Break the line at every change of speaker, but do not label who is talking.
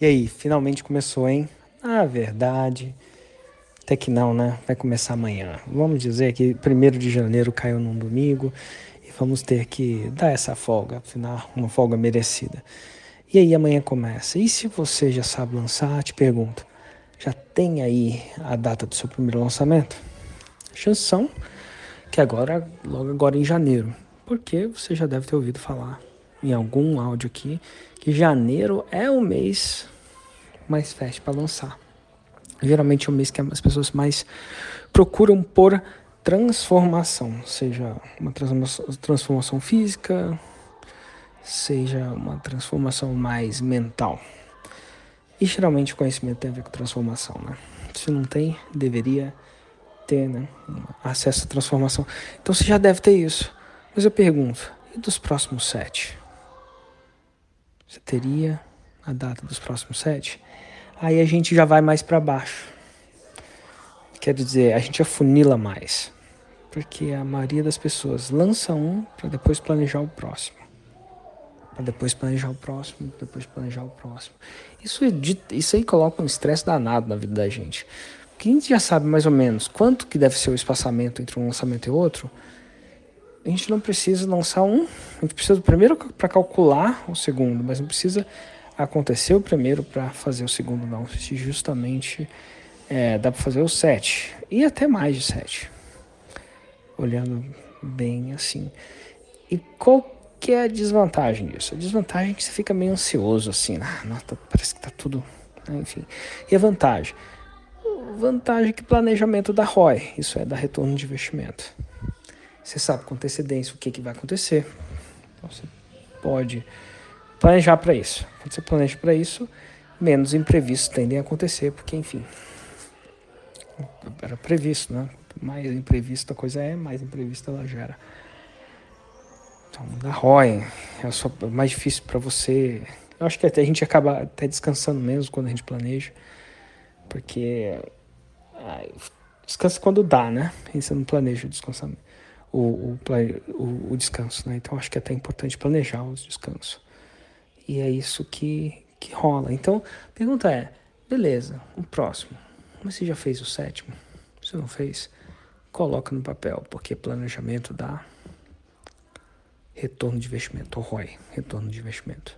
E aí, finalmente começou, hein? Ah, verdade. Até que não, né? Vai começar amanhã. Vamos dizer que 1 de janeiro caiu num domingo e vamos ter que dar essa folga, afinal, uma folga merecida. E aí amanhã começa. E se você já sabe lançar, te pergunto, já tem aí a data do seu primeiro lançamento? Chances são que agora, logo agora em janeiro, porque você já deve ter ouvido falar em algum áudio aqui que janeiro é o mês mais fértil para lançar. Geralmente é o mês que as pessoas mais procuram por transformação, seja uma transformação, física, seja uma transformação mais mental. E geralmente o conhecimento tem a ver com transformação, né? Se não tem, deveria ter né, acesso à transformação. Então você já deve ter isso. Mas eu pergunto, e dos próximos sete? Teria a data dos próximos sete? Aí a gente já vai mais para baixo. Quer dizer, a gente afunila mais. Porque a maioria das pessoas lança um para depois planejar o próximo. Para depois planejar o próximo, depois planejar o próximo. Isso, é isso aí coloca um estresse danado na vida da gente. Porque a gente já sabe mais ou menos quanto que deve ser o espaçamento entre um lançamento e outro a gente não precisa lançar um, a gente precisa do primeiro para calcular o segundo, mas não precisa acontecer o primeiro para fazer o segundo, não. Justamente é, dá para fazer o sete e até mais de sete, olhando bem assim. E qual que é a desvantagem disso? A desvantagem é que você fica meio ansioso assim, ah, nossa, parece que tá tudo, né? enfim. E a vantagem? Vantagem é que planejamento da ROI, isso é, da retorno de investimento. Você sabe com antecedência o que, que vai acontecer. Então você pode planejar para isso. Quando você planeja para isso, menos imprevistos tendem a acontecer, porque, enfim, era previsto, né? Mais imprevisto a coisa é, mais imprevista ela gera. Então, da ROI é só mais difícil para você. Eu acho que até a gente acaba até descansando menos quando a gente planeja, porque descansa quando dá, né? E você não planeja o descansamento o, o, o, o descanso, né? Então acho que é até importante planejar os descansos. E é isso que, que rola. Então, a pergunta é: beleza, o próximo. Mas você já fez o sétimo? Se não fez, coloca no papel, porque planejamento dá retorno de investimento, ou ROI, retorno de investimento.